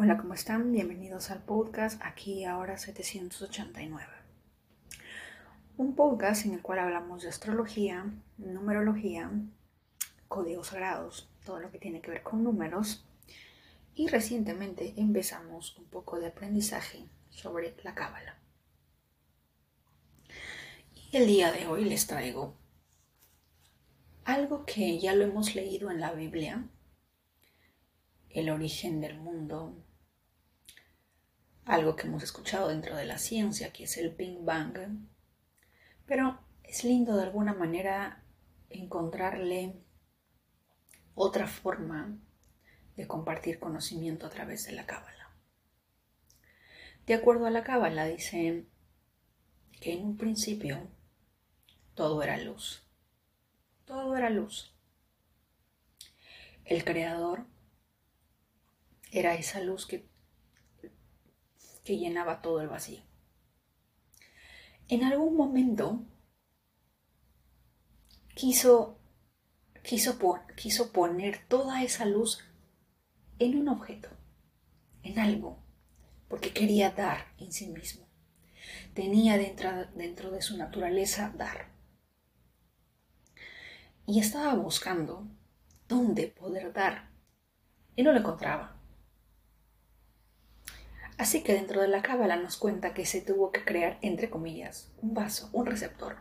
Hola, ¿cómo están? Bienvenidos al podcast aquí ahora 789. Un podcast en el cual hablamos de astrología, numerología, códigos sagrados, todo lo que tiene que ver con números. Y recientemente empezamos un poco de aprendizaje sobre la cábala. Y el día de hoy les traigo algo que ya lo hemos leído en la Biblia, el origen del mundo, algo que hemos escuchado dentro de la ciencia, que es el Big Bang, pero es lindo de alguna manera encontrarle otra forma de compartir conocimiento a través de la cábala. De acuerdo a la cábala dice que en un principio todo era luz. Todo era luz. El creador era esa luz que que llenaba todo el vacío. En algún momento quiso, quiso, quiso poner toda esa luz en un objeto, en algo, porque quería dar en sí mismo. Tenía dentro, dentro de su naturaleza dar. Y estaba buscando dónde poder dar y no lo encontraba. Así que dentro de la cábala nos cuenta que se tuvo que crear, entre comillas, un vaso, un receptor.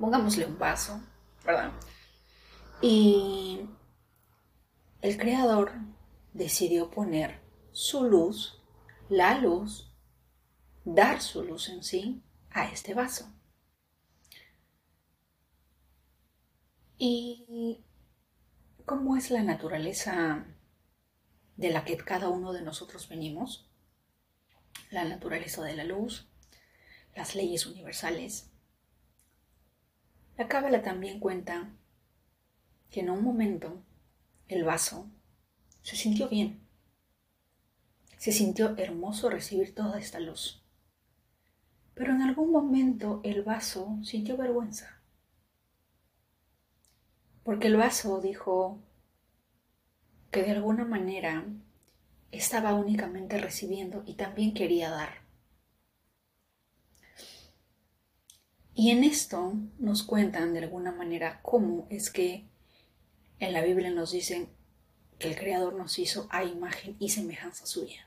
Pongámosle un vaso, ¿verdad? Y el creador decidió poner su luz, la luz, dar su luz en sí a este vaso. Y cómo es la naturaleza de la que cada uno de nosotros venimos, la naturaleza de la luz, las leyes universales. La Cábala también cuenta que en un momento el vaso se sintió bien, se sintió hermoso recibir toda esta luz, pero en algún momento el vaso sintió vergüenza, porque el vaso dijo, que de alguna manera estaba únicamente recibiendo y también quería dar. Y en esto nos cuentan de alguna manera cómo es que en la Biblia nos dicen que el Creador nos hizo a imagen y semejanza suya.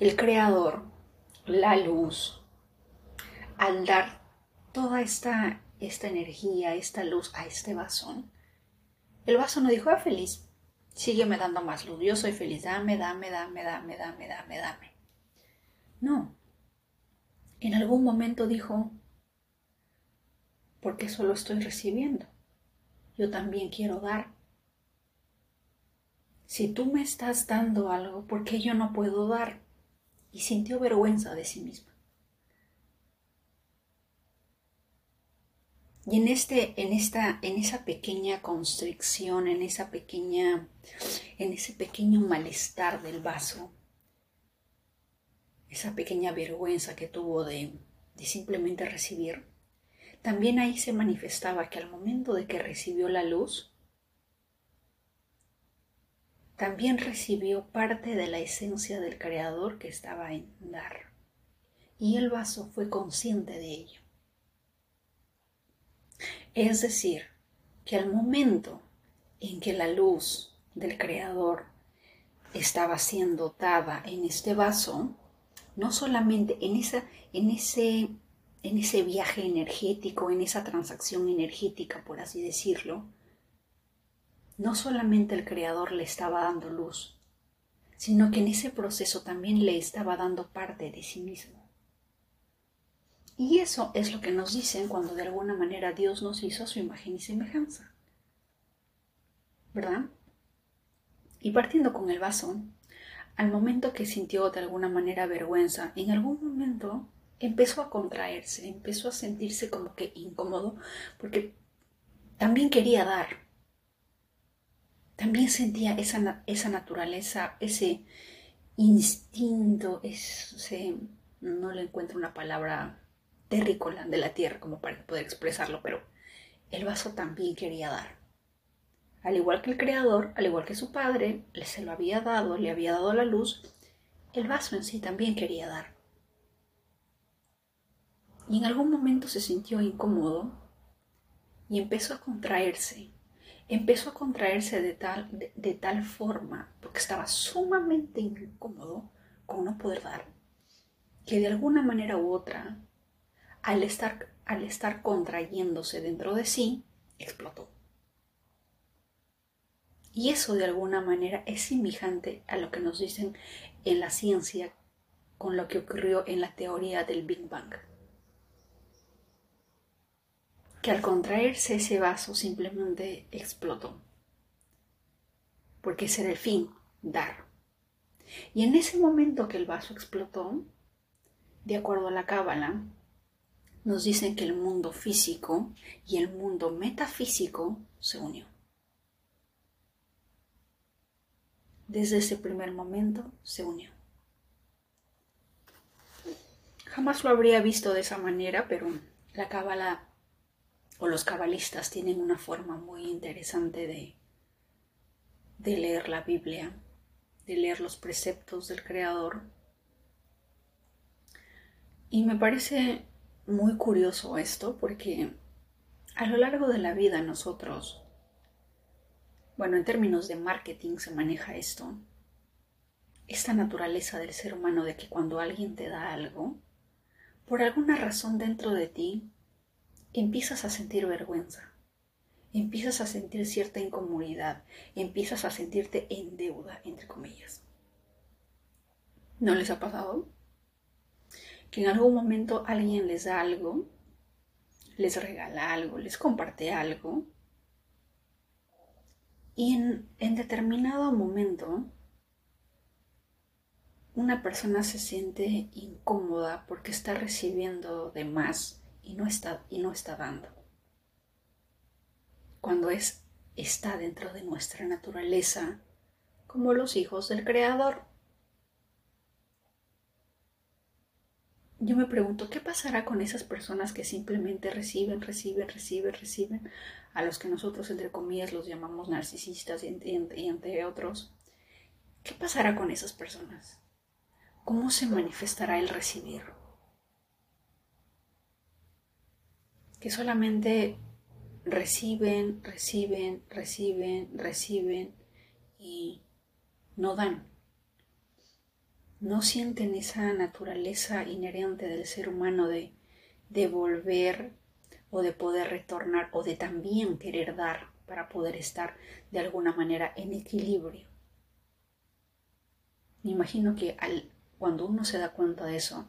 El Creador, la luz, al dar toda esta, esta energía, esta luz a este vaso, el vaso no dijo, ah, feliz, sígueme dando más luz, yo soy feliz, dame, dame, dame, dame, dame, dame, dame. No. En algún momento dijo, porque solo estoy recibiendo, yo también quiero dar. Si tú me estás dando algo, ¿por qué yo no puedo dar? Y sintió vergüenza de sí misma. Y en, este, en, esta, en esa pequeña constricción, en, esa pequeña, en ese pequeño malestar del vaso, esa pequeña vergüenza que tuvo de, de simplemente recibir, también ahí se manifestaba que al momento de que recibió la luz, también recibió parte de la esencia del Creador que estaba en dar. Y el vaso fue consciente de ello. Es decir, que al momento en que la luz del Creador estaba siendo dada en este vaso, no solamente en, esa, en, ese, en ese viaje energético, en esa transacción energética, por así decirlo, no solamente el Creador le estaba dando luz, sino que en ese proceso también le estaba dando parte de sí mismo. Y eso es lo que nos dicen cuando de alguna manera Dios nos hizo su imagen y semejanza. ¿Verdad? Y partiendo con el vaso, al momento que sintió de alguna manera vergüenza, en algún momento empezó a contraerse, empezó a sentirse como que incómodo, porque también quería dar. También sentía esa, esa naturaleza, ese instinto, ese, no le encuentro una palabra terrícola de la tierra, como para poder expresarlo, pero el vaso también quería dar. Al igual que el Creador, al igual que su Padre, le se lo había dado, le había dado la luz, el vaso en sí también quería dar. Y en algún momento se sintió incómodo y empezó a contraerse. Empezó a contraerse de tal, de, tal forma, porque estaba sumamente incómodo con no poder dar, que de alguna manera u otra, al estar, al estar contrayéndose dentro de sí, explotó. Y eso de alguna manera es semejante a lo que nos dicen en la ciencia con lo que ocurrió en la teoría del Big Bang que al contraerse ese vaso simplemente explotó. Porque ese era el fin, dar. Y en ese momento que el vaso explotó, de acuerdo a la cábala, nos dicen que el mundo físico y el mundo metafísico se unió. Desde ese primer momento se unió. Jamás lo habría visto de esa manera, pero la cábala o los cabalistas tienen una forma muy interesante de, de leer la Biblia, de leer los preceptos del Creador. Y me parece muy curioso esto porque a lo largo de la vida nosotros, bueno, en términos de marketing se maneja esto, esta naturaleza del ser humano de que cuando alguien te da algo, por alguna razón dentro de ti empiezas a sentir vergüenza, empiezas a sentir cierta incomodidad, empiezas a sentirte en deuda, entre comillas. ¿No les ha pasado? Que en algún momento alguien les da algo, les regala algo, les comparte algo, y en, en determinado momento una persona se siente incómoda porque está recibiendo de más y no está, y no está dando. Cuando es, está dentro de nuestra naturaleza, como los hijos del Creador. Yo me pregunto, ¿qué pasará con esas personas que simplemente reciben, reciben, reciben, reciben, a los que nosotros, entre comillas, los llamamos narcisistas y entre otros? ¿Qué pasará con esas personas? ¿Cómo se manifestará el recibir? que solamente reciben, reciben, reciben, reciben y no dan. No sienten esa naturaleza inherente del ser humano de devolver o de poder retornar o de también querer dar para poder estar de alguna manera en equilibrio. Me imagino que al, cuando uno se da cuenta de eso,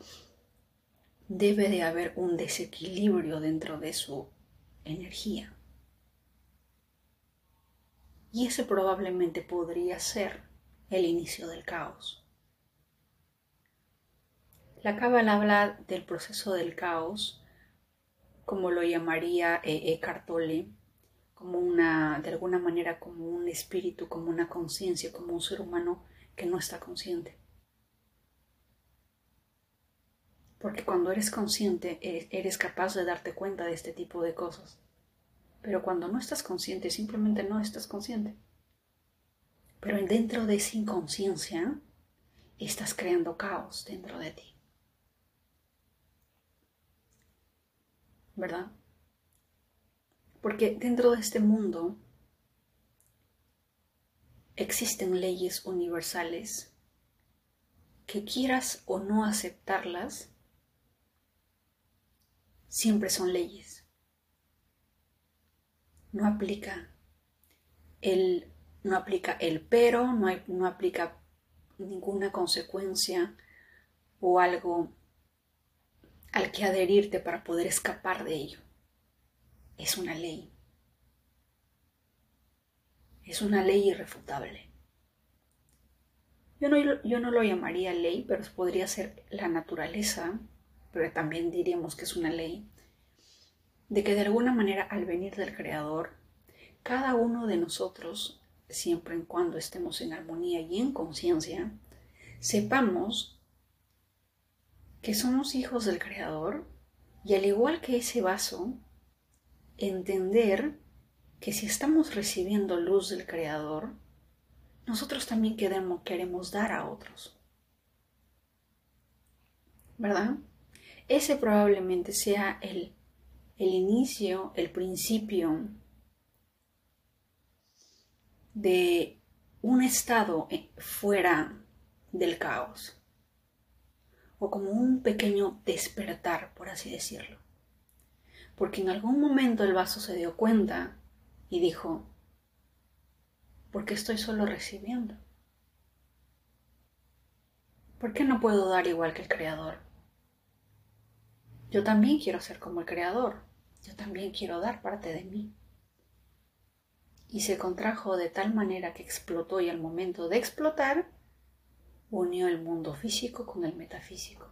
debe de haber un desequilibrio dentro de su energía. Y ese probablemente podría ser el inicio del caos. La Cábala habla del proceso del caos, como lo llamaría e. Eckhart Tolle, como una, de alguna manera, como un espíritu, como una conciencia, como un ser humano que no está consciente. Porque cuando eres consciente, e-, eres capaz de darte cuenta de este tipo de cosas. Pero cuando no estás consciente, simplemente no estás consciente. Pero dentro de esa inconsciencia, estás creando caos dentro de ti. ¿Verdad? Porque dentro de este mundo existen leyes universales que quieras o no aceptarlas, siempre son leyes. No aplica el, no aplica el pero, no, hay, no aplica ninguna consecuencia o algo al que adherirte para poder escapar de ello. Es una ley. Es una ley irrefutable. Yo no, yo no lo llamaría ley, pero podría ser la naturaleza pero también diríamos que es una ley, de que de alguna manera al venir del Creador, cada uno de nosotros, siempre en cuando estemos en armonía y en conciencia, sepamos que somos hijos del Creador y al igual que ese vaso, entender que si estamos recibiendo luz del Creador, nosotros también queremos, queremos dar a otros. ¿Verdad? Ese probablemente sea el, el inicio, el principio de un estado eh, fuera del caos o como un pequeño despertar, por así decirlo. Porque en algún momento el vaso se dio cuenta y dijo, ¿por qué estoy solo recibiendo? ¿Por qué no puedo dar igual que el Creador? Yo también quiero ser como el Creador, yo también quiero dar parte de mí y se contrajo de tal manera que explotó y al momento de explotar unió el mundo físico con el metafísico.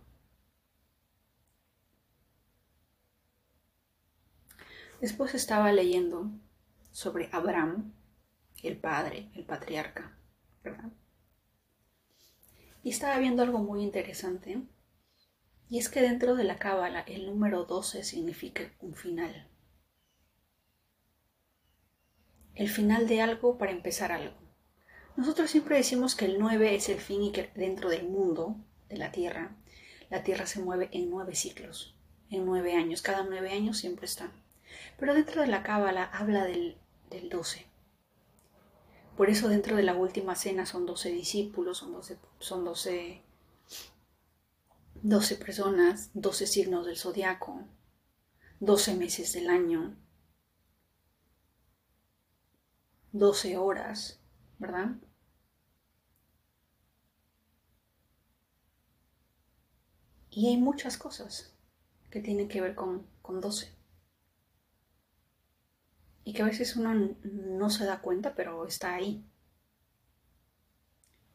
Después estaba leyendo sobre Abraham, el padre, el patriarca, ¿verdad? Y estaba viendo algo muy interesante, y es que dentro de la cábala el número 12 significa un final el final de algo para empezar algo. Nosotros siempre decimos que el 9 es el fin y que dentro del mundo, de la Tierra, la Tierra se mueve en nueve ciclos, en nueve años. Cada nueve años siempre está. Pero dentro de la Cábala habla del, del 12. Por eso dentro de la última cena son 12 discípulos, son 12, son 12, 12 personas, 12 signos del zodiaco, 12 meses del año, 12 horas, ¿verdad? Y hay muchas cosas que tienen que ver con, con 12. Y que a veces uno no se da cuenta, pero está ahí.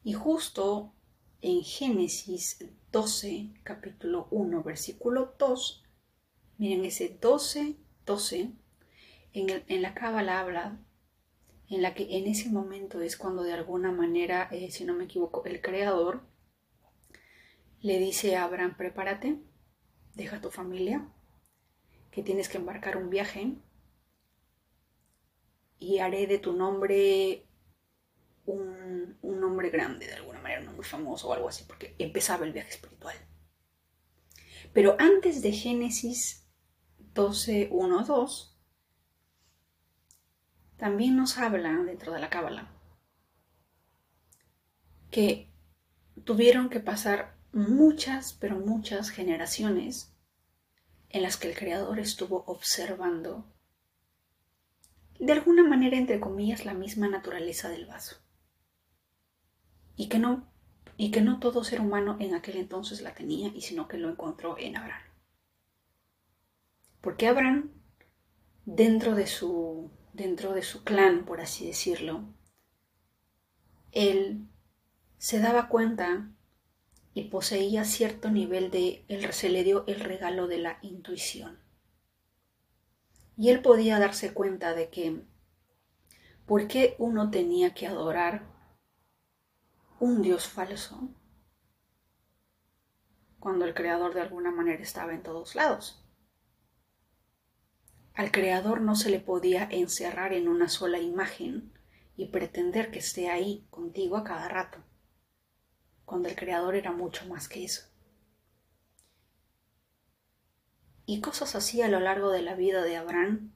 Y justo en Génesis 12, capítulo 1, versículo 2, miren ese 12, 12, en, en la cábala habla en la que en ese momento es cuando de alguna manera, eh, si no me equivoco, el creador le dice a Abraham, prepárate, deja tu familia, que tienes que embarcar un viaje y haré de tu nombre un, un nombre grande, de alguna manera, un nombre famoso o algo así, porque empezaba el viaje espiritual. Pero antes de Génesis 12, 1, 2, también nos habla dentro de la Cábala que tuvieron que pasar muchas, pero muchas generaciones en las que el Creador estuvo observando de alguna manera, entre comillas, la misma naturaleza del vaso. Y que no, y que no todo ser humano en aquel entonces la tenía, y sino que lo encontró en Abraham. Porque Abraham, dentro de su dentro de su clan, por así decirlo, él se daba cuenta y poseía cierto nivel de, él se le dio el regalo de la intuición. Y él podía darse cuenta de que, ¿por qué uno tenía que adorar un Dios falso cuando el Creador de alguna manera estaba en todos lados? Al Creador no se le podía encerrar en una sola imagen y pretender que esté ahí contigo a cada rato, cuando el Creador era mucho más que eso. Y cosas así a lo largo de la vida de Abraham,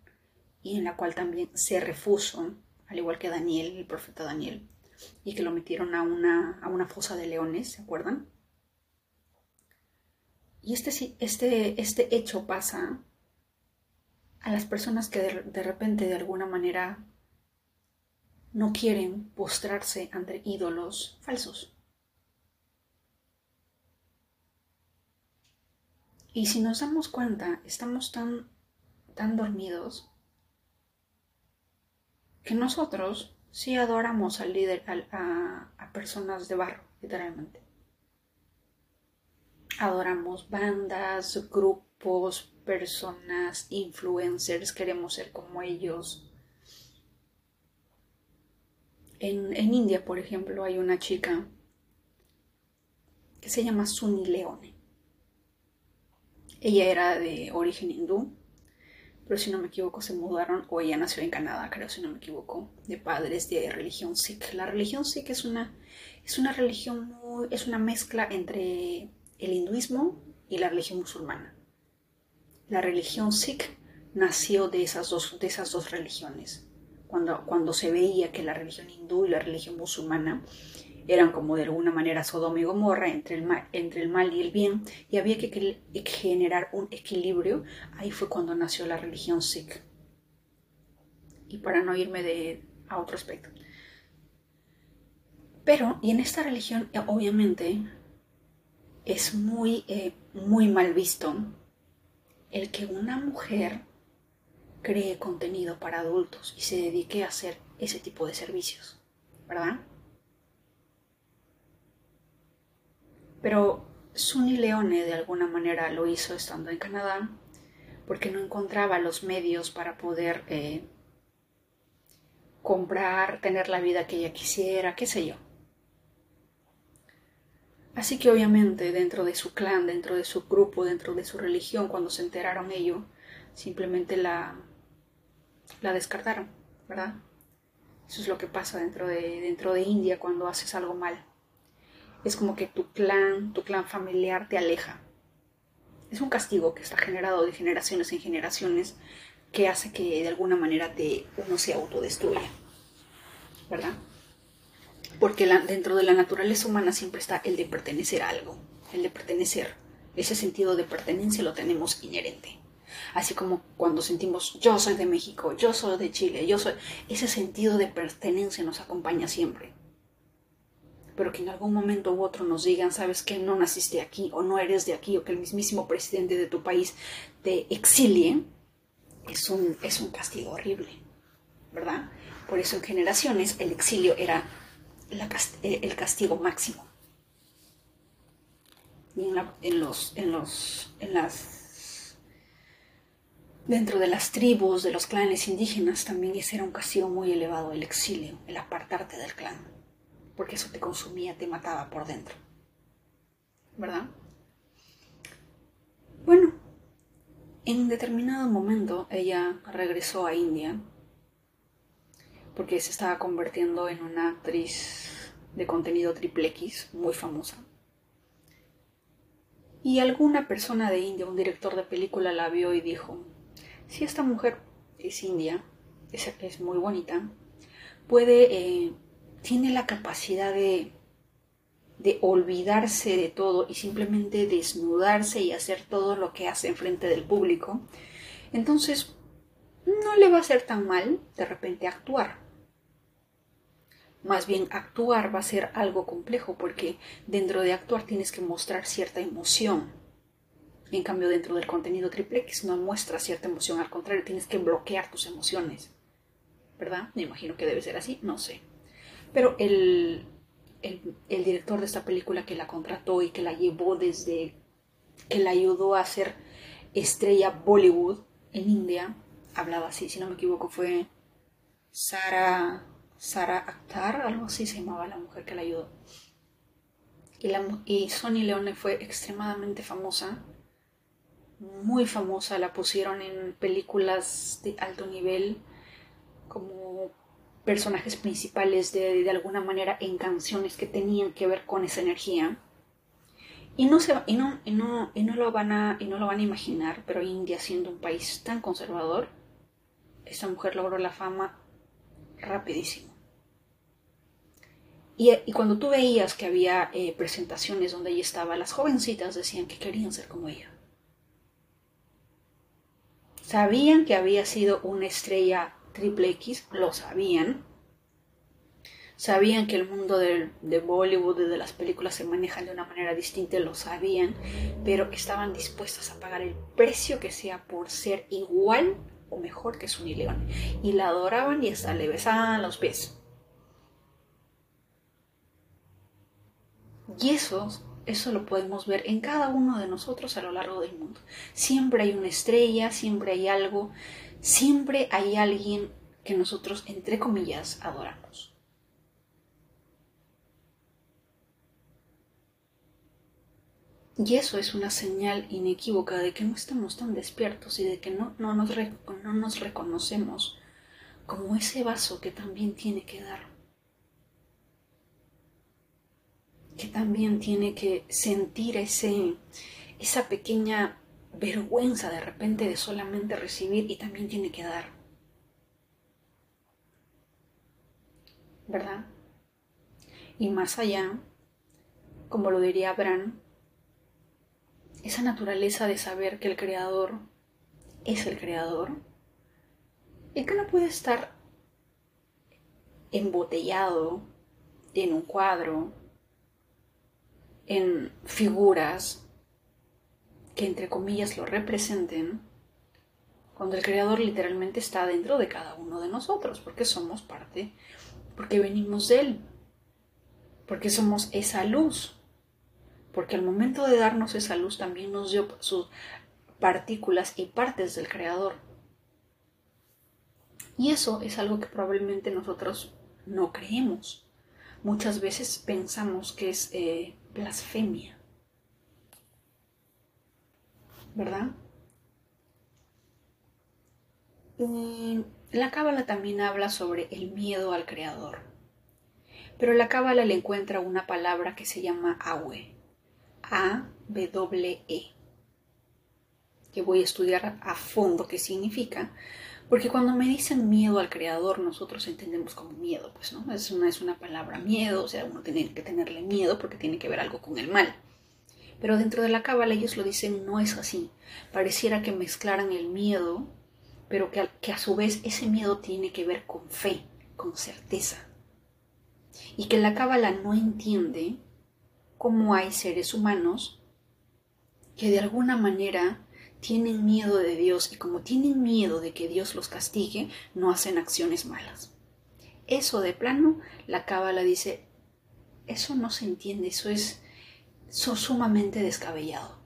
y en la cual también se refuso, al igual que Daniel, el profeta Daniel, y que lo metieron a una, a una fosa de leones, ¿se acuerdan? Y este, este, este hecho pasa a las personas que de, repente de alguna manera no quieren postrarse ante ídolos falsos. Y si nos damos cuenta, estamos tan, tan dormidos que nosotros sí adoramos al líder, a, a personas de barro, literalmente. Adoramos bandas, grupos, personas, influencers, queremos ser como ellos. En, India, por ejemplo, hay una chica que se llama Sunny Leone. Ella era de origen hindú, pero si no me equivoco se mudaron o ella nació en Canadá, creo si no me equivoco, de padres de religión Sikh. La religión Sikh es una, es una religión muy, es una mezcla entre el hinduismo y la religión musulmana. La religión Sikh nació de esas dos, de esas dos religiones. Cuando, cuando se veía que la religión hindú y la religión musulmana eran como de alguna manera Sodoma y Gomorra entre el, mal, entre el mal y el bien y había que, generar un equilibrio. Ahí fue cuando nació la religión Sikh. Y para no irme de, a otro aspecto. Pero, y en esta religión, obviamente, es muy, eh, muy mal visto el que una mujer cree contenido para adultos y se dedique a hacer ese tipo de servicios, ¿verdad? Pero Sunny Leone de alguna manera lo hizo estando en Canadá porque no encontraba los medios para poder eh, comprar, tener la vida que ella quisiera, qué sé yo. Así que obviamente dentro de su clan, dentro de su grupo, dentro de su religión, cuando se enteraron ello, simplemente la, la descartaron, ¿verdad? Eso es lo que pasa dentro de, dentro de India cuando haces algo mal es como que tu clan, tu clan familiar te aleja. Es un castigo que está generado de generaciones en generaciones que hace que de alguna manera te, uno se autodestruya. ¿Verdad? Porque dentro de la naturaleza humana siempre está el de pertenecer a algo, el de pertenecer. Ese sentido de pertenencia lo tenemos inherente. Así como cuando sentimos yo soy de México, yo soy de Chile, yo soy... Ese sentido de pertenencia nos acompaña siempre pero que en algún momento u otro nos digan, sabes que no naciste aquí o no eres de aquí o que el mismísimo presidente de tu país te exilie, es un, es un castigo horrible, ¿verdad? Por eso en generaciones el exilio era eh, el castigo máximo. Y en, los, en, los, en las dentro de las tribus, de los clanes indígenas, también ese era un castigo muy elevado, el exilio, el apartarte del clan porque eso te consumía, te mataba por dentro. ¿Verdad? Bueno, en determinado momento ella regresó a India porque se estaba convirtiendo en una actriz de contenido triple X muy famosa. Y alguna persona de India, un director de película, la vio y dijo, si esta mujer es india, es, muy bonita, puede eh, tiene la capacidad de, de olvidarse de todo y simplemente desnudarse y hacer todo lo que hace en frente del público, entonces no le va a ser tan mal de repente actuar. Más bien actuar va a ser algo complejo porque dentro de actuar tienes que mostrar cierta emoción. En cambio, dentro del contenido triple X no muestra cierta emoción, al contrario, tienes que bloquear tus emociones. ¿Verdad? Me imagino que debe ser así, no sé. Pero el, director de esta película que la contrató y que la llevó desde, que la ayudó a ser estrella Bollywood en India, hablaba así, si no me equivoco, fue Sara, Sara Akhtar, algo así se llamaba la mujer que la ayudó. Y, Sonny Leone fue extremadamente famosa, muy famosa, la pusieron en películas de alto nivel como personajes principales de, de, alguna manera en canciones que tenían que ver con esa energía. Y no, se, y no, y no, y no, lo van a, y no lo van a imaginar, pero India siendo un país tan conservador, esta mujer logró la fama rapidísimo. Y, cuando tú veías que había eh, presentaciones donde ella estaba, las jovencitas decían que querían ser como ella. Sabían que había sido una estrella Triple X lo sabían. Sabían que el mundo de, Bollywood y de las películas se manejan de una manera distinta, lo sabían, pero estaban dispuestas a pagar el precio que sea por ser igual o mejor que Sunny León. Y la adoraban y hasta le besaban los pies. Y eso, eso lo podemos ver en cada uno de nosotros a lo largo del mundo. Siempre hay una estrella, siempre hay algo siempre hay alguien que nosotros, entre comillas, adoramos. Y eso es una señal inequívoca de que no estamos tan despiertos y de que no, no, nos, no nos reconocemos como ese vaso que también tiene que dar. Que también tiene que sentir ese, esa pequeña vergüenza de repente de solamente recibir y también tiene que dar. ¿Verdad? Y más allá, como lo diría Abraham, esa naturaleza de saber que el creador es el creador y que no puede estar embotellado en un cuadro, en figuras que entre comillas lo representen, cuando el creador literalmente está dentro de cada uno de nosotros, porque somos parte, porque venimos de él, porque somos esa luz porque al momento de darnos esa luz también nos dio sus partículas y partes del Creador. Y eso es algo que probablemente nosotros no creemos. Muchas veces pensamos que es eh, blasfemia. ¿Verdad? la cábala también habla sobre el miedo al creador. Pero la cábala le encuentra una palabra que se llama Awe. A-W-E, que voy a estudiar a fondo qué significa, porque cuando me dicen miedo al creador, nosotros entendemos como miedo, pues no, es una, es una palabra miedo, o sea, uno tiene que tenerle miedo porque tiene que ver algo con el mal. Pero dentro de la cábala ellos lo dicen, no es así. Pareciera que mezclaran el miedo, pero que que a su vez ese miedo tiene que ver con fe, con certeza. Y que la cábala no entiende cómo hay seres humanos que de alguna manera tienen miedo de Dios y como tienen miedo de que Dios los castigue, no hacen acciones malas. Eso de plano, la cábala dice, eso no se entiende, eso es sumamente descabellado.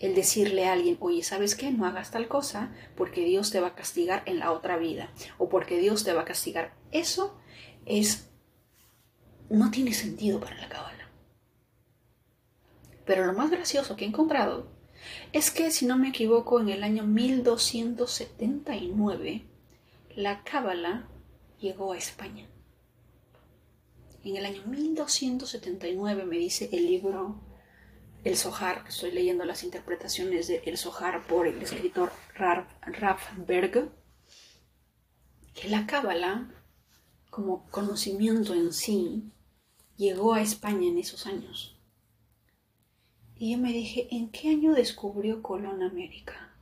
El decirle a alguien, oye, ¿sabes qué? No hagas tal cosa porque Dios te va a castigar en la otra vida o porque Dios te va a castigar. Eso es, no tiene sentido para la cábala. Pero lo más gracioso que he encontrado es que, si no me equivoco, en el año 1279, la Cábala llegó a España. En el año 1279 me dice el libro El Sohar, estoy leyendo las interpretaciones de El Sohar por el escritor Ralph Berg, que la Cábala, como conocimiento en sí, llegó a España en esos años. Y yo me dije, ¿en qué año descubrió Colón América?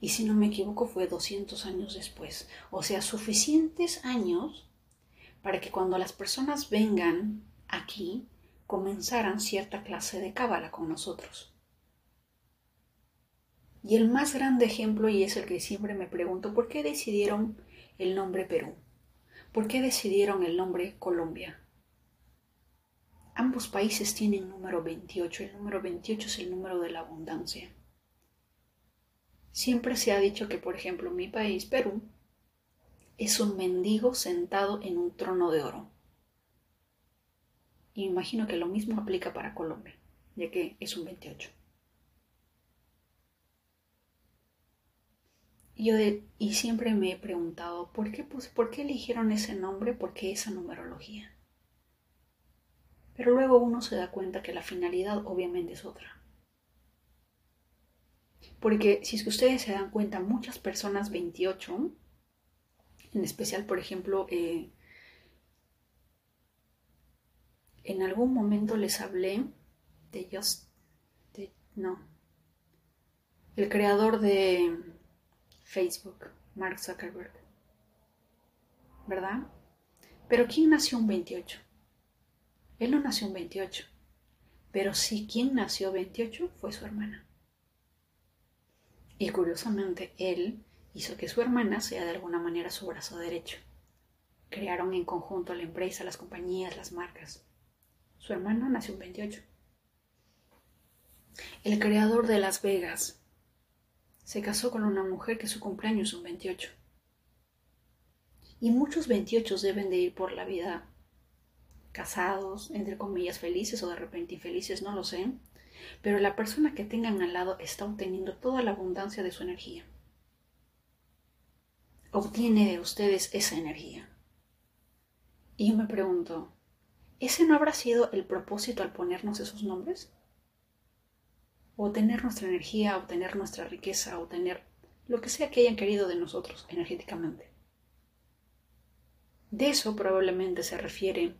Y si no me equivoco fue 200 años después. O sea, suficientes años para que cuando las personas vengan aquí comenzaran cierta clase de cábala con nosotros. Y el más grande ejemplo, y es el que siempre me pregunto, ¿por qué decidieron el nombre Perú? ¿Por qué decidieron el nombre Colombia? Ambos países tienen número 28. El número 28 es el número de la abundancia. Siempre se ha dicho que, por ejemplo, mi país, Perú, es un mendigo sentado en un trono de oro. Y imagino que lo mismo aplica para Colombia, ya que es un 28. Y, yo y siempre me he preguntado, ¿por qué, pues, ¿por qué eligieron ese nombre? ¿Por qué esa numerología? Pero luego uno se da cuenta que la finalidad obviamente es otra. Porque si es que ustedes se dan cuenta, muchas personas 28, en especial, por ejemplo, eh, en algún momento les hablé de Just, no, el creador de Facebook, Mark Zuckerberg, ¿verdad? Pero ¿quién nació un 28? Él no nació en 28, pero sí quien nació 28 fue su hermana. Y curiosamente, él hizo que su hermana sea de alguna manera su brazo derecho. Crearon en conjunto la empresa, las compañías, las marcas. Su hermana nació en 28. El creador de Las Vegas se casó con una mujer que su cumpleaños es un 28. Y muchos 28 deben de ir por la vida casados, entre comillas, felices o de repente infelices, no lo sé. pero la persona que tengan al lado está obteniendo toda la abundancia de su energía. Obtiene de ustedes esa energía. Y yo me pregunto, ¿ese no habrá sido el propósito al ponernos esos nombres? O tener nuestra energía, obtener nuestra riqueza, o tener lo que sea que hayan querido de nosotros energéticamente. De eso probablemente se refiere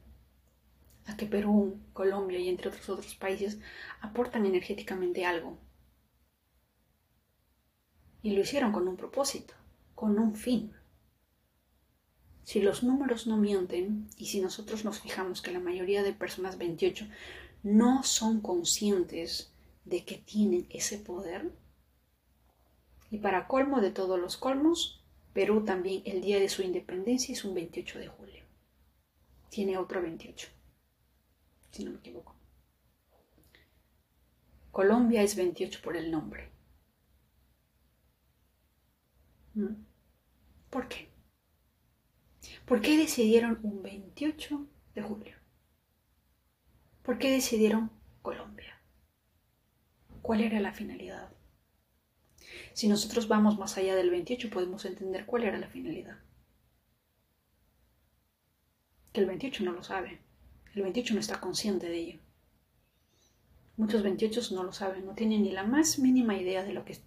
a que Perú, Colombia y entre otros otros países aportan energéticamente algo. Y lo hicieron con un propósito, con un fin. Si los números no mienten y si nosotros nos fijamos que la mayoría de personas 28 no son conscientes de que tienen ese poder, y para colmo de todos los colmos, Perú también el día de su independencia es un 28 de julio. Tiene otro 28 si no me equivoco. Colombia es 28 por el nombre. ¿Mm? ¿Por qué? ¿Por qué decidieron un 28 de julio? ¿Por qué decidieron Colombia? ¿Cuál era la finalidad? Si nosotros vamos más allá del 28 podemos entender cuál era la finalidad. Que el 28 no lo sabe. El 28 no está consciente de ello. Muchos 28 no lo saben, no tienen ni la más mínima idea de lo que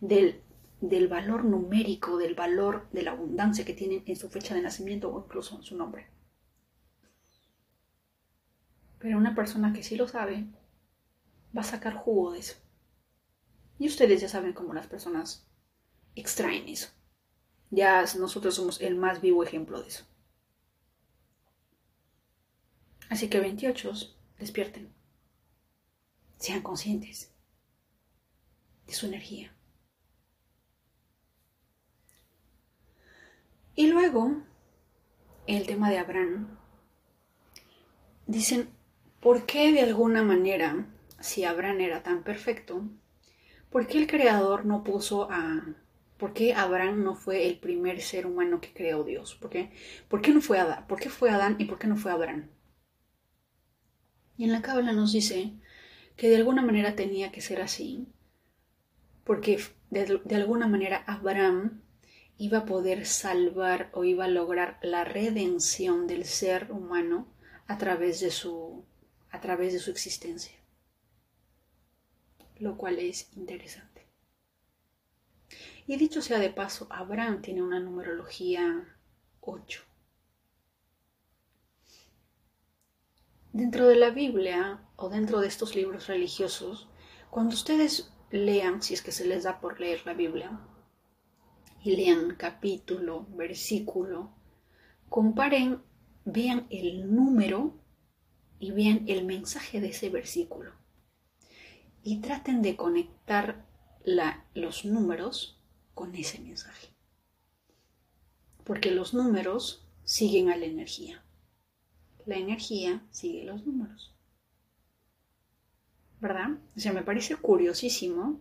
del, del valor numérico, del valor de la abundancia que tienen en su fecha de nacimiento o incluso en su nombre. Pero una persona que sí lo sabe va a sacar jugo de eso. Y ustedes ya saben cómo las personas extraen eso. Ya nosotros somos el más vivo ejemplo de eso. Así que 28, despierten. Sean conscientes de su energía. Y luego, el tema de Abraham. Dicen, ¿por qué de alguna manera, si Abraham era tan perfecto, por qué el Creador no puso a... ¿Por qué Abraham no fue el primer ser humano que creó Dios? ¿Por qué, ¿Por qué no fue Adán? ¿Por qué fue Adán y por qué no fue Abraham? Y en la cábala nos dice que de alguna manera tenía que ser así, porque de, alguna manera Abraham iba a poder salvar o iba a lograr la redención del ser humano a través de su, a través de su existencia. Lo cual es interesante. Y dicho sea de paso, Abraham tiene una numerología 8. Dentro de la Biblia o dentro de estos libros religiosos, cuando ustedes lean, si es que se les da por leer la Biblia, y lean capítulo, versículo, comparen, vean el número y vean el mensaje de ese versículo. Y traten de conectar los números con ese mensaje. Porque los números siguen a la energía la energía sigue los números. ¿Verdad? O sea, me parece curiosísimo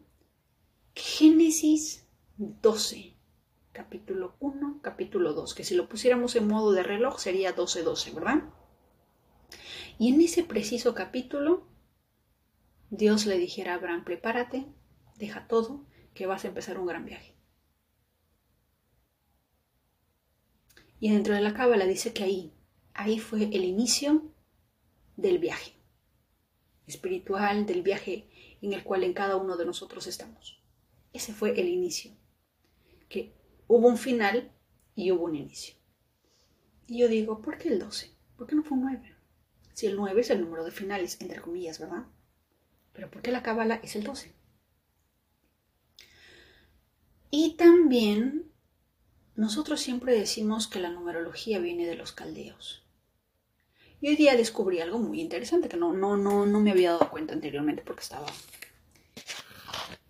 que Génesis 12, capítulo 1, capítulo 2, que si lo pusiéramos en modo de reloj sería 12-12, ¿verdad? Y en ese preciso capítulo, Dios le dijera a Abraham, prepárate, deja todo, que vas a empezar un gran viaje. Y dentro de la cábala dice que ahí, ahí fue el inicio del viaje espiritual, del viaje en el cual en cada uno de nosotros estamos. Ese fue el inicio. Que hubo un final y hubo un inicio. Y yo digo, ¿por qué el 12? ¿Por qué no fue un 9? Si el 9 es el número de finales, entre comillas, ¿verdad? Pero ¿por qué la cábala es el 12? Y también nosotros siempre decimos que la numerología viene de los caldeos. Y hoy día descubrí algo muy interesante que no, no, no, no me había dado cuenta anteriormente porque estaba...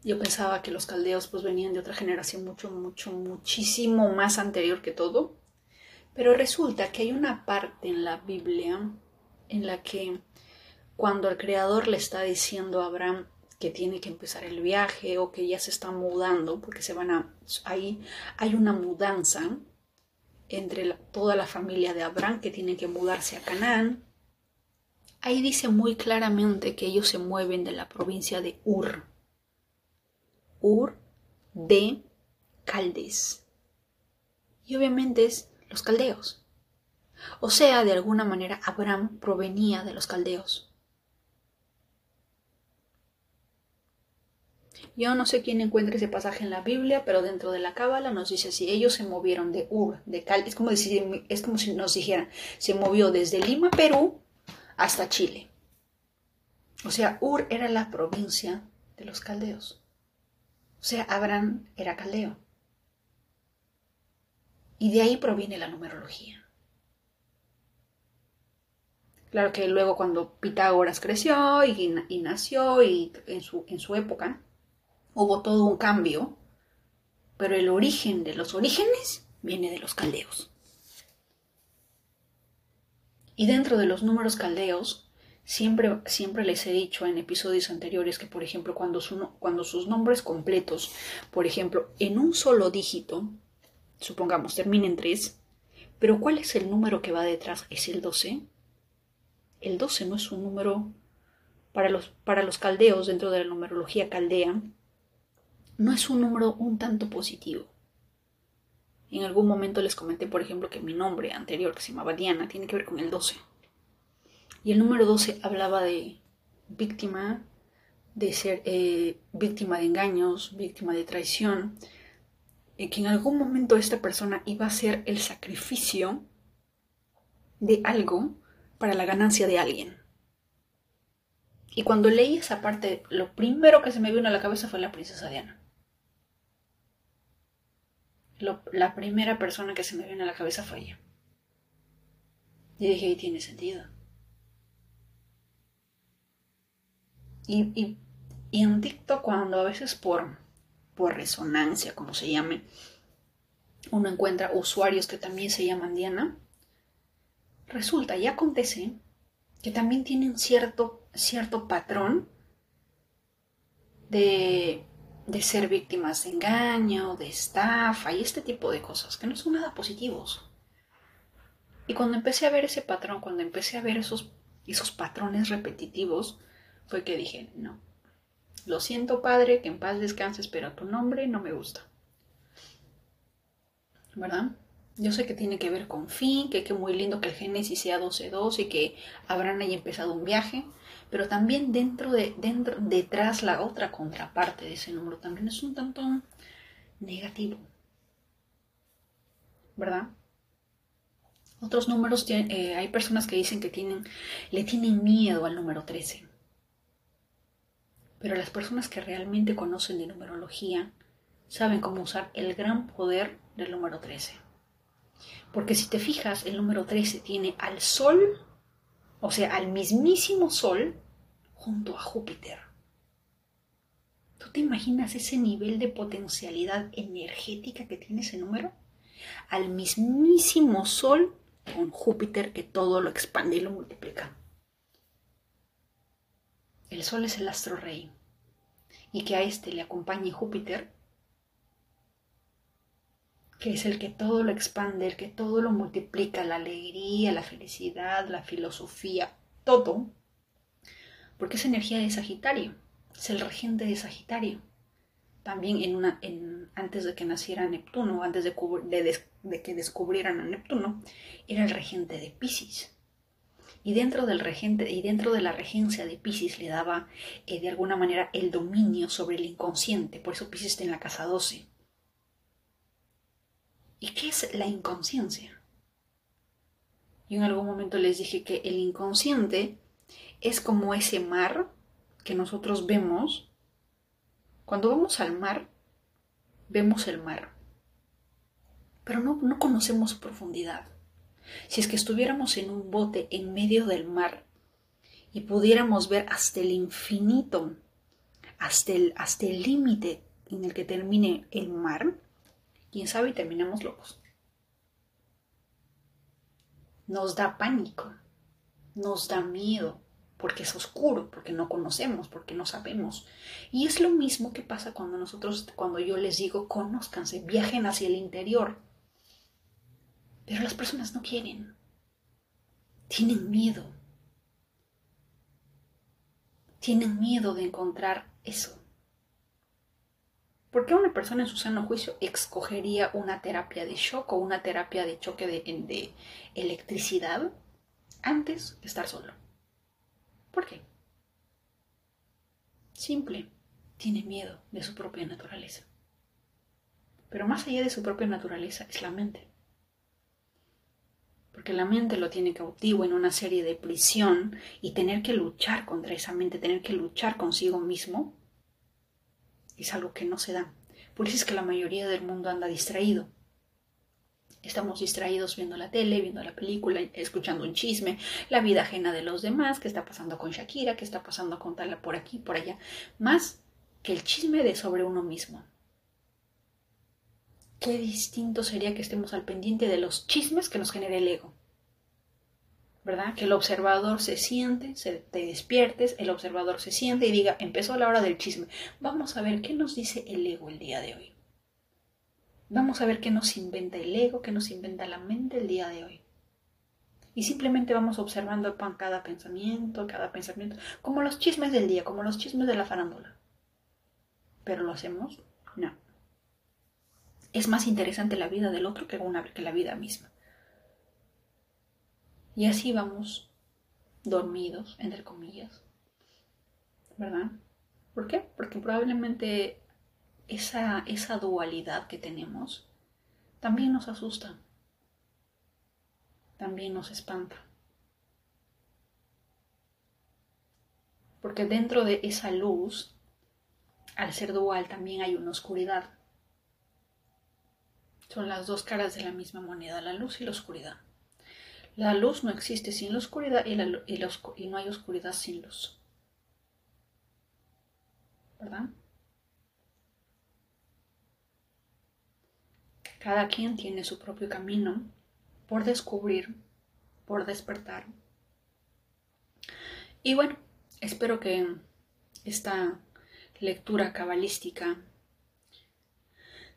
Yo pensaba que los caldeos pues venían de otra generación mucho, mucho, muchísimo más anterior que todo. Pero resulta que hay una parte en la Biblia en la que cuando el Creador le está diciendo a Abraham que tiene que empezar el viaje o que ya se está mudando, porque se van a... Ahí hay una mudanza entre toda la familia de Abraham que tienen que mudarse a Canaán. ahí dice muy claramente que ellos se mueven de la provincia de Ur. Ur de Caldes. Y obviamente es los caldeos. O sea, de alguna manera Abraham provenía de los caldeos. Yo no sé quién encuentra ese pasaje en la Biblia, pero dentro de la Cábala nos dice así, ellos se movieron de Ur, de Cal, es como, si nos dijeran, se movió desde Lima, Perú, hasta Chile. O sea, Ur era la provincia de los caldeos. O sea, Abraham era caldeo. Y de ahí proviene la numerología. Claro que luego cuando Pitágoras creció y, nació y en su, en su época, hubo todo un cambio, pero el origen de los orígenes viene de los caldeos. Y dentro de los números caldeos, siempre, siempre les he dicho en episodios anteriores que, por ejemplo, cuando, sus nombres completos, por ejemplo, en un solo dígito, supongamos, terminen tres, pero ¿cuál es el número que va detrás? ¿Es el 12? El 12 no es un número para los, para los caldeos dentro de la numerología caldea, no es un número un tanto positivo. En algún momento les comenté, por ejemplo, que mi nombre anterior, que se llamaba Diana, tiene que ver con el 12. Y el número 12 hablaba de víctima, de ser eh, víctima de engaños, víctima de traición, y que en algún momento esta persona iba a hacer el sacrificio de algo para la ganancia de alguien. Y cuando leí esa parte, lo primero que se me vino a la cabeza fue la princesa Diana la primera persona que se me viene a la cabeza fue ella. Y dije, ahí tiene sentido. Y, y, y, en TikTok, cuando a veces por, por resonancia, como se llame, uno encuentra usuarios que también se llaman Diana, resulta y acontece que también tienen cierto, cierto patrón de de ser víctimas de engaño, de estafa y este tipo de cosas, que no son nada positivos. Y cuando empecé a ver ese patrón, cuando empecé a ver esos, esos patrones repetitivos, fue que dije, no, lo siento padre, que en paz descanses, pero tu nombre no me gusta. ¿Verdad? Yo sé que tiene que ver con fin, que es muy lindo que el Génesis sea 12-2 y que habrán ahí empezado un viaje, pero también dentro de, dentro, detrás la otra contraparte de ese número también es un tanto negativo. ¿Verdad? Otros números, eh, hay personas que dicen que tienen, le tienen miedo al número 13. Pero las personas que realmente conocen de numerología saben cómo usar el gran poder del número 13. Porque si te fijas, el número 13 tiene al Sol o sea, al mismísimo Sol junto a Júpiter. ¿Tú te imaginas ese nivel de potencialidad energética que tiene ese número? Al mismísimo Sol con Júpiter que todo lo expande y lo multiplica. El Sol es el astro rey y que a este le acompañe Júpiter que es el que todo lo expande, el que todo lo multiplica, la alegría, la felicidad, la filosofía, todo, porque es energía de Sagitario, es el regente de Sagitario. También en una, antes de que naciera Neptuno, antes de, que descubrieran a Neptuno, era el regente de Pisces. Y dentro del regente y dentro de la regencia de Pisces le daba eh, de alguna manera el dominio sobre el inconsciente. Por eso Pisces está en la casa 12. ¿Y qué es la inconsciencia? Yo en algún momento les dije que el inconsciente es como ese mar que nosotros vemos. Cuando vamos al mar, vemos el mar, pero no, no conocemos profundidad. Si es que estuviéramos en un bote en medio del mar y pudiéramos ver hasta el infinito, hasta el hasta el límite en el que termine el mar, quién sabe y terminamos locos. Nos da pánico, nos da miedo, porque es oscuro, porque no conocemos, porque no sabemos. Y es lo mismo que pasa cuando nosotros, cuando yo les digo, conózcanse, viajen hacia el interior. Pero las personas no quieren, tienen miedo. tienen miedo de encontrar eso. ¿Por qué una persona en su sano juicio escogería una terapia de shock o una terapia de choque de, de electricidad antes de estar solo? ¿Por qué? Simple, tiene miedo de su propia naturaleza. Pero más allá de su propia naturaleza es la mente. Porque la mente lo tiene cautivo en una serie de prisión y tener que luchar contra esa mente, tener que luchar consigo mismo, es algo que no se da. Por eso es que la mayoría del mundo anda distraído. Estamos distraídos viendo la tele, viendo la película, escuchando un chisme, la vida ajena de los demás, qué está pasando con Shakira, qué está pasando con tal por aquí, por allá, más que el chisme de sobre uno mismo. Qué distinto sería que estemos al pendiente de los chismes que nos genera el ego. ¿Verdad? Que el observador se siente, se te despiertes, el observador se siente y diga, empezó la hora del chisme. Vamos a ver qué nos dice el ego el día de hoy. Vamos a ver qué nos inventa el ego, qué nos inventa la mente el día de hoy. Y simplemente vamos observando cada pensamiento, cada pensamiento, como los chismes del día, como los chismes de la farándula. ¿Pero lo hacemos? No es más interesante la vida del otro que, la vida misma. Y así vamos dormidos, entre comillas. ¿Verdad? ¿Por qué? Porque probablemente esa, esa dualidad que tenemos también nos asusta, también nos espanta. Porque dentro de esa luz, al ser dual, también hay una oscuridad. Son las dos caras de la misma moneda, la luz y la oscuridad. La luz no existe sin la oscuridad y, no hay oscuridad sin luz. ¿Verdad? Cada quien tiene su propio camino por descubrir, por despertar. Y bueno, espero que esta lectura cabalística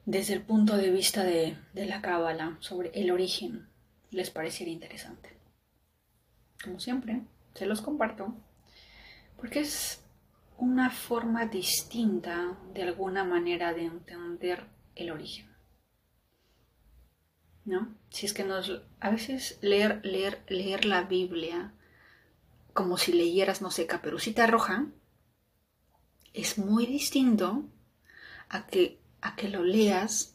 desde el punto de vista de, la cábala sobre el origen les pareciera interesante. Como siempre, se los comparto porque es una forma distinta de alguna manera de entender el origen. ¿No? Si es que nos a veces leer leer leer la Biblia como si leyeras no sé Caperucita Roja es muy distinto a que a que lo leas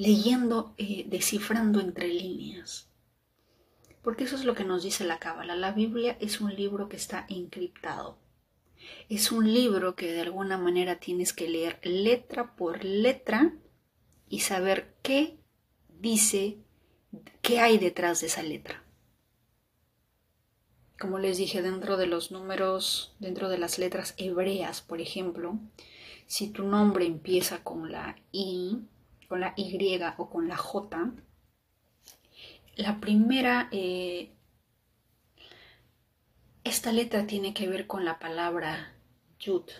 leyendo, eh, descifrando entre líneas. Porque eso es lo que nos dice la Cábala. La Biblia es un libro que está encriptado. Es un libro que de alguna manera tienes que leer letra por letra y saber qué dice, qué hay detrás de esa letra. Como les dije, dentro de los números, dentro de las letras hebreas, por ejemplo, si tu nombre empieza con la I, con la Y o con la J, la primera, eh, esta letra tiene que ver con la palabra Yud.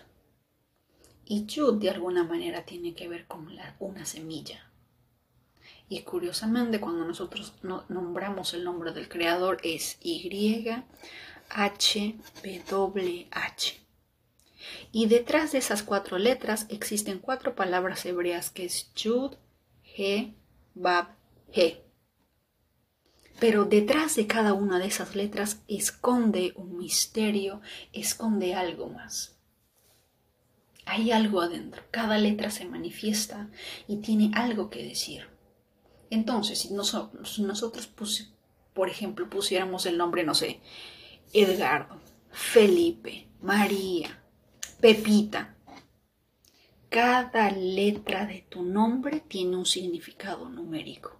Y Yud de alguna manera tiene que ver con una semilla. Y curiosamente cuando nosotros nombramos el nombre del creador es Y H W H. Y detrás de esas cuatro letras existen cuatro palabras hebreas que es Yud, He, Bab, He. Pero detrás de cada una de esas letras esconde un misterio, esconde algo más. Hay algo adentro. Cada letra se manifiesta y tiene algo que decir. Entonces, si nosotros, nosotros por ejemplo, pusiéramos el nombre, no sé, Edgardo, Felipe, María, Pepita. Cada letra de tu nombre tiene un significado numérico.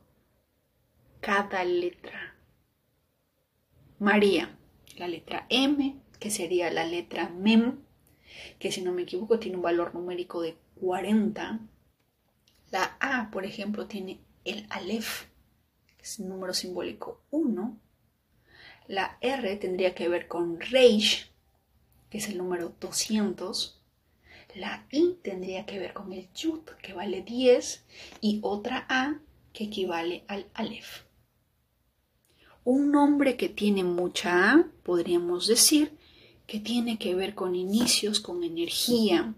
Cada letra. María, la letra M, que sería la letra MEM, que si no me equivoco tiene un valor numérico de 40. La A, por ejemplo, tiene el Aleph, que es un número simbólico 1. La R tendría que ver con Reish, que es el número 200. La I tendría que ver con el Yud, que vale 10, y otra A, que equivale al Aleph. Un nombre que tiene mucha A, podríamos decir que tiene que ver con inicios, con energía,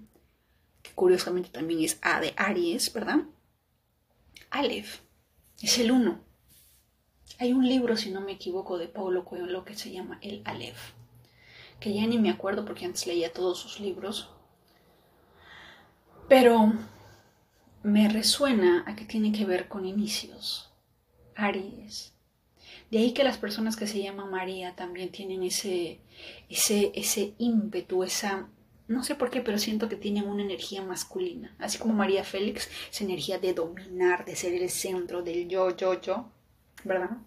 que curiosamente también es A de Aries, ¿verdad? Aleph es el uno. Hay un libro, si no me equivoco, de Paulo Coelho que se llama El Aleph, que ya ni me acuerdo porque antes leía todos sus libros, pero me resuena a que tiene que ver con inicios, Aries. De ahí que las personas que se llaman María también tienen ese, ese, ese ímpetu, esa, no sé por qué, pero siento que tienen una energía masculina. Así como María Félix, esa energía de dominar, de ser el centro del yo, yo, yo, ¿verdad?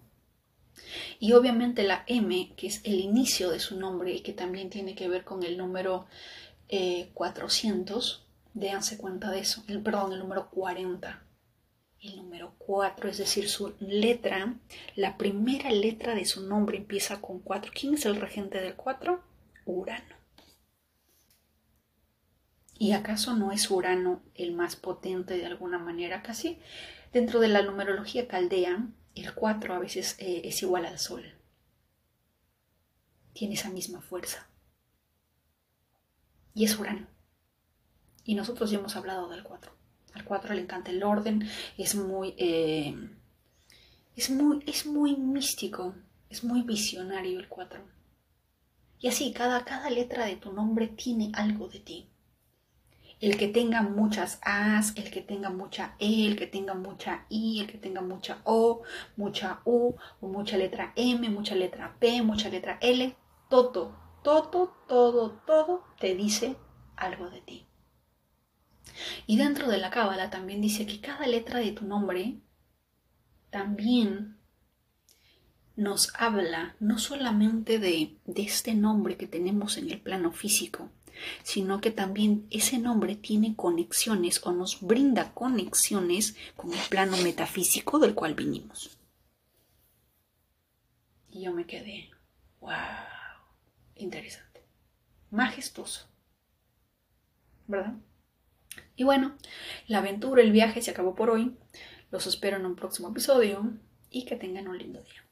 Y obviamente la M, que es el inicio de su nombre y que también tiene que ver con el número 400, eh, Déanse cuenta de eso. El, perdón, el número 40. El número 4, es decir, su letra, la primera letra de su nombre empieza con 4. ¿Quién es el regente del 4? Urano. ¿Y acaso no es Urano el más potente de alguna manera? Casi dentro de la numerología caldea, el 4 a veces eh, es igual al Sol. Tiene esa misma fuerza. Y es Urano. Y nosotros ya hemos hablado del 4. Al 4 le encanta el orden, es muy, eh, es muy, es muy místico, es muy visionario el 4. Y así, cada, cada letra de tu nombre tiene algo de ti. El que tenga muchas A's, el que tenga mucha E, el que tenga mucha I, el que tenga mucha O, mucha U, mucha letra M, mucha letra P, mucha letra L, todo, todo, todo, todo te dice algo de ti. Y dentro de la cábala también dice que cada letra de tu nombre también nos habla no solamente de, de este nombre que tenemos en el plano físico, sino que también ese nombre tiene conexiones o nos brinda conexiones con el plano metafísico del cual vinimos. Y yo me quedé, wow, interesante, majestuoso, ¿verdad? Y bueno, la aventura, el viaje se acabó por hoy. Los espero en un próximo episodio y que tengan un lindo día.